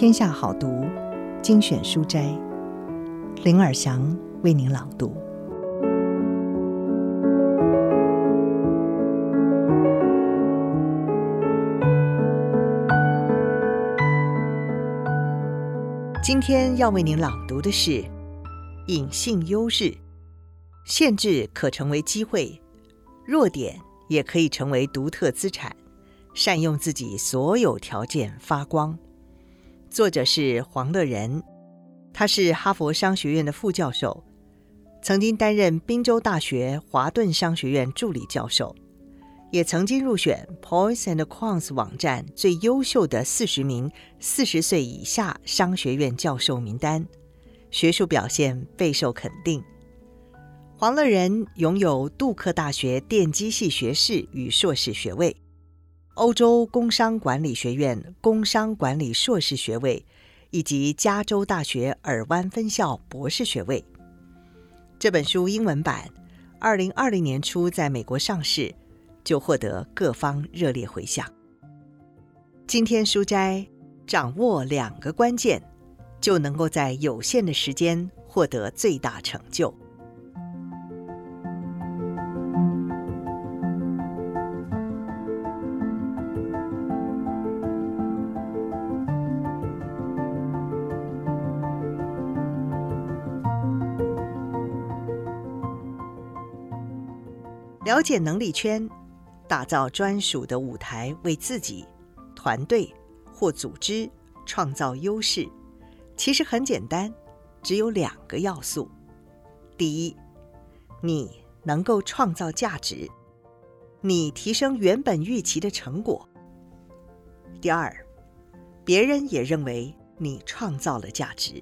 天下好读精选书斋，林尔祥为您朗读。今天要为您朗读的是《隐性优势》，限制可成为机会，弱点也可以成为独特资产，善用自己所有条件发光。作者是黄乐仁，他是哈佛商学院的副教授，曾经担任宾州大学华顿商学院助理教授，也曾经入选 Poise and Quants 网站最优秀的四十名四十岁以下商学院教授名单，学术表现备受肯定。黄乐仁拥有杜克大学电机系学士与硕士学位。欧洲工商管理学院工商管理硕士学位，以及加州大学尔湾分校博士学位。这本书英文版二零二零年初在美国上市，就获得各方热烈回响。今天书斋掌握两个关键，就能够在有限的时间获得最大成就。了解能力圈，打造专属的舞台，为自己、团队或组织创造优势，其实很简单，只有两个要素：第一，你能够创造价值，你提升原本预期的成果；第二，别人也认为你创造了价值。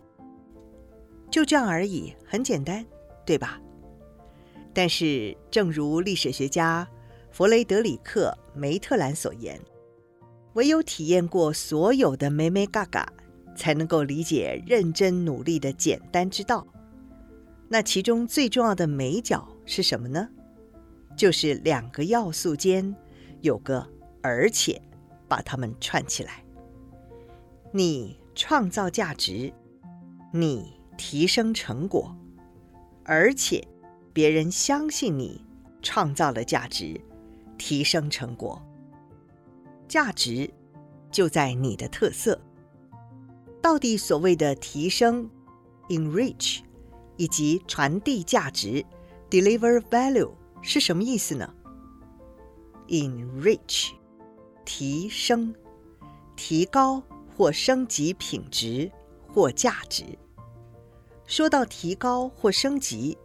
就这样而已，很简单，对吧？但是，正如历史学家弗雷德里克·梅特兰所言，唯有体验过所有的眉眉角角，才能够理解认真努力的简单之道。那其中最重要的眉角是什么呢？就是两个要素间有个“而且”，把它们串起来。你创造价值，你提升成果，而且。别人相信你创造了价值，提升成果。价值就在你的特色。到底所谓的提升 （enrich） 以及传递价值 （deliver value） 是什么意思呢？enrich 提升、提高或升级品质或价值。说到提高或升级。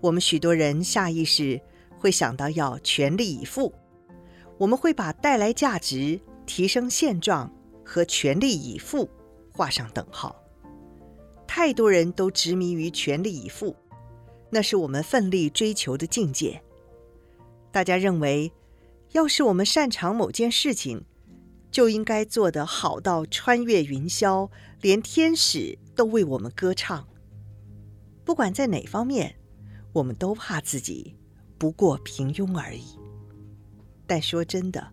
我们许多人下意识会想到要全力以赴，我们会把带来价值、提升现状和全力以赴画上等号。太多人都执迷于全力以赴，那是我们奋力追求的境界。大家认为，要是我们擅长某件事情，就应该做得好到穿越云霄，连天使都为我们歌唱。不管在哪方面。我们都怕自己不过平庸而已，但说真的，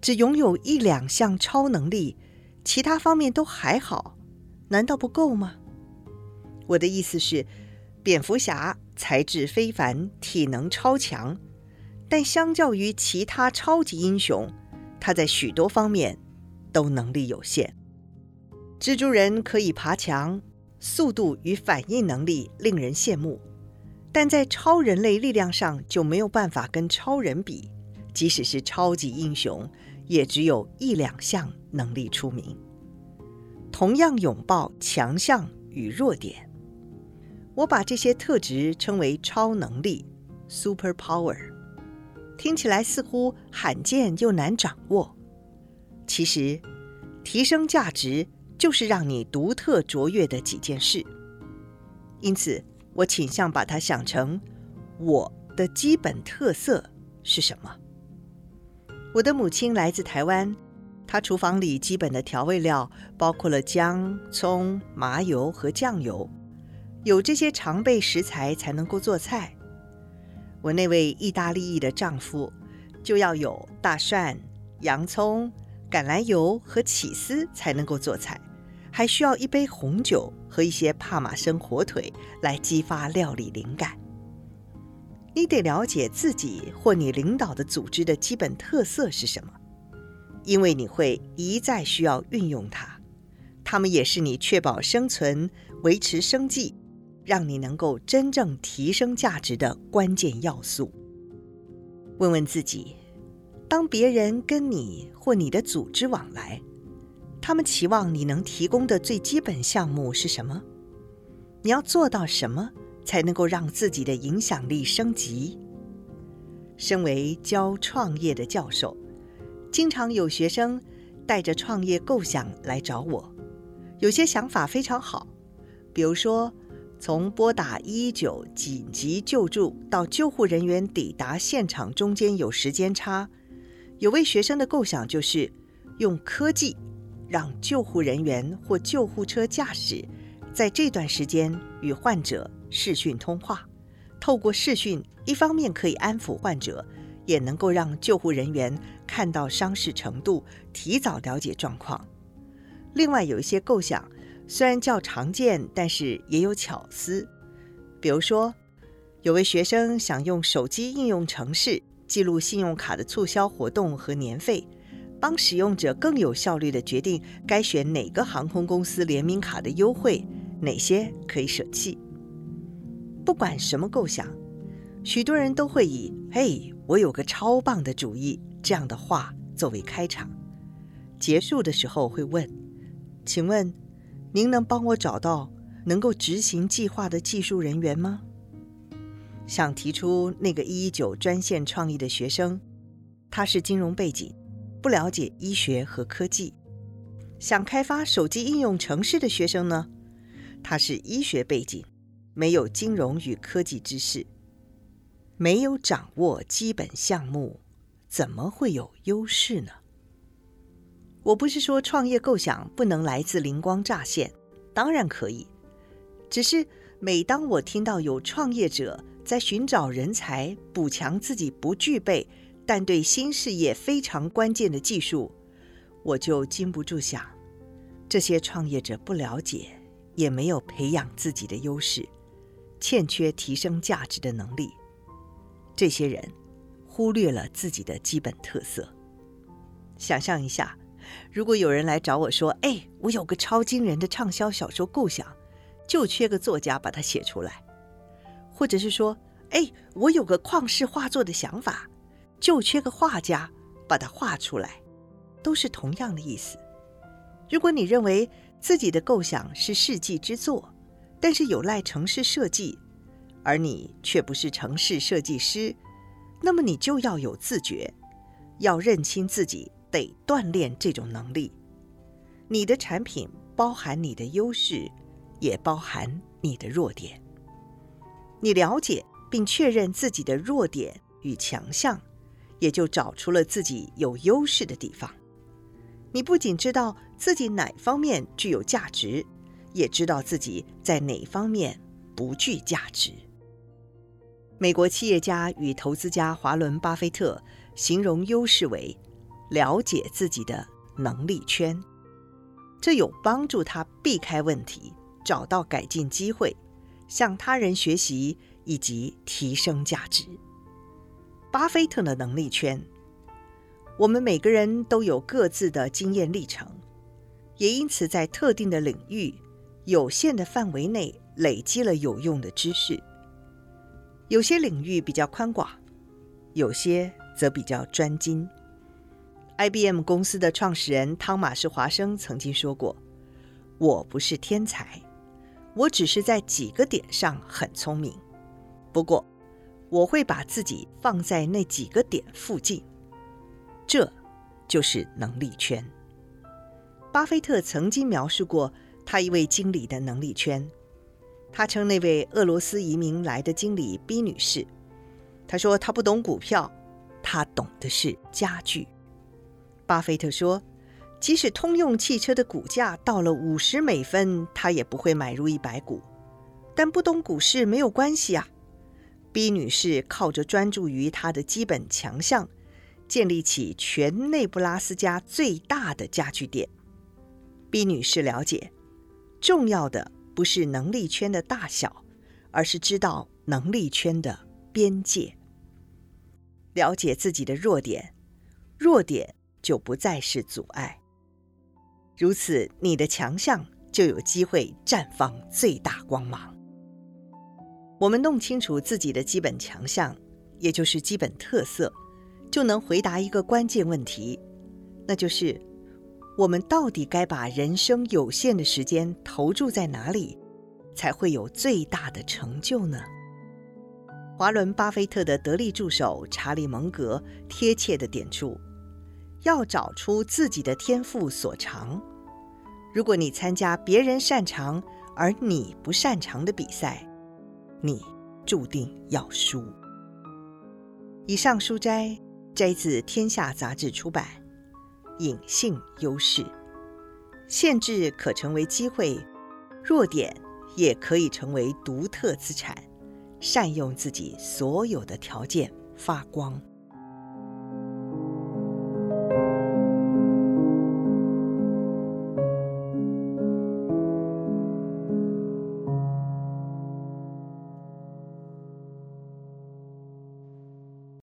只拥有一两项超能力，其他方面都还好，难道不够吗？我的意思是，蝙蝠侠才智非凡，体能超强，但相较于其他超级英雄，他在许多方面都能力有限。蜘蛛人可以爬墙，速度与反应能力令人羡慕。但在超人类力量上就没有办法跟超人比，即使是超级英雄，也只有一两项能力出名。同样拥抱强项与弱点，我把这些特质称为超能力 （super power）。听起来似乎罕见又难掌握，其实提升价值就是让你独特卓越的几件事。因此。我倾向把它想成我的基本特色是什么？我的母亲来自台湾，她厨房里基本的调味料包括了姜、葱、麻油和酱油，有这些常备食材才能够做菜。我那位意大利裔的丈夫就要有大蒜、洋葱、橄榄油和起司才能够做菜，还需要一杯红酒和一些帕玛森火腿来激发料理灵感。你得了解自己或你领导的组织的基本特色是什么，因为你会一再需要运用它。它们也是你确保生存、维持生计，让你能够真正提升价值的关键要素。问问自己，当别人跟你或你的组织往来，他们期望你能提供的最基本项目是什么？你要做到什么才能够让自己的影响力升级？身为教创业的教授，经常有学生带着创业构想来找我，有些想法非常好，比如说从拨打119紧急救助到救护人员抵达现场中间有时间差，有位学生的构想就是用科技。让救护人员或救护车驾驶在这段时间与患者视讯通话，透过视讯，一方面可以安抚患者，也能够让救护人员看到伤势程度，提早了解状况。另外，有一些构想虽然较常见，但是也有巧思。比如说，有位学生想用手机应用程式记录信用卡的促销活动和年费。帮使用者更有效率地决定该选哪个航空公司联名卡的优惠，哪些可以舍弃。不管什么构想，许多人都会以“嘿，我有个超棒的主意”这样的话作为开场。结束的时候会问：“请问，您能帮我找到能够执行计划的技术人员吗？”想提出那个一一九专线创意的学生，他是金融背景。不了解医学和科技，想开发手机应用程式的学生呢？他是医学背景，没有金融与科技知识，没有掌握基本项目，怎么会有优势呢？我不是说创业构想不能来自灵光乍现，当然可以。只是每当我听到有创业者在寻找人才，补强自己不具备。但对新事业非常关键的技术，我就禁不住想：这些创业者不了解，也没有培养自己的优势，欠缺提升价值的能力。这些人忽略了自己的基本特色。想象一下，如果有人来找我说：“哎，我有个超惊人的畅销小说构想，就缺个作家把它写出来。”或者是说：“哎，我有个旷世画作的想法。”就缺个画家把它画出来，都是同样的意思。如果你认为自己的构想是世纪之作，但是有赖城市设计，而你却不是城市设计师，那么你就要有自觉，要认清自己得锻炼这种能力。你的产品包含你的优势，也包含你的弱点。你了解并确认自己的弱点与强项。也就找出了自己有优势的地方。你不仅知道自己哪方面具有价值，也知道自己在哪方面不具价值。美国企业家与投资家华伦·巴菲特形容优势为了解自己的能力圈，这有帮助他避开问题，找到改进机会，向他人学习以及提升价值。巴菲特的能力圈，我们每个人都有各自的经验历程，也因此在特定的领域、有限的范围内累积了有用的知识。有些领域比较宽广，有些则比较专精。IBM 公司的创始人汤马士·华生曾经说过：“我不是天才，我只是在几个点上很聪明。不过。”我会把自己放在那几个点附近，这就是能力圈。巴菲特曾经描述过他一位经理的能力圈，他称那位俄罗斯移民来的经理 B 女士，他说他不懂股票，他懂的是家具。巴菲特说，即使通用汽车的股价到了五十美分，他也不会买入一百股，但不懂股市没有关系啊。B 女士靠着专注于她的基本强项，建立起全内布拉斯加最大的家具店。B 女士了解，重要的不是能力圈的大小，而是知道能力圈的边界。了解自己的弱点，弱点就不再是阻碍。如此，你的强项就有机会绽放最大光芒。我们弄清楚自己的基本强项，也就是基本特色，就能回答一个关键问题，那就是我们到底该把人生有限的时间投注在哪里，才会有最大的成就呢？华伦巴菲特的得力助手查理蒙格贴切地点出：要找出自己的天赋所长。如果你参加别人擅长而你不擅长的比赛，你注定要输。以上书摘摘自《天下》杂志出版，《隐性优势》，限制可成为机会，弱点也可以成为独特资产。善用自己所有的条件，发光。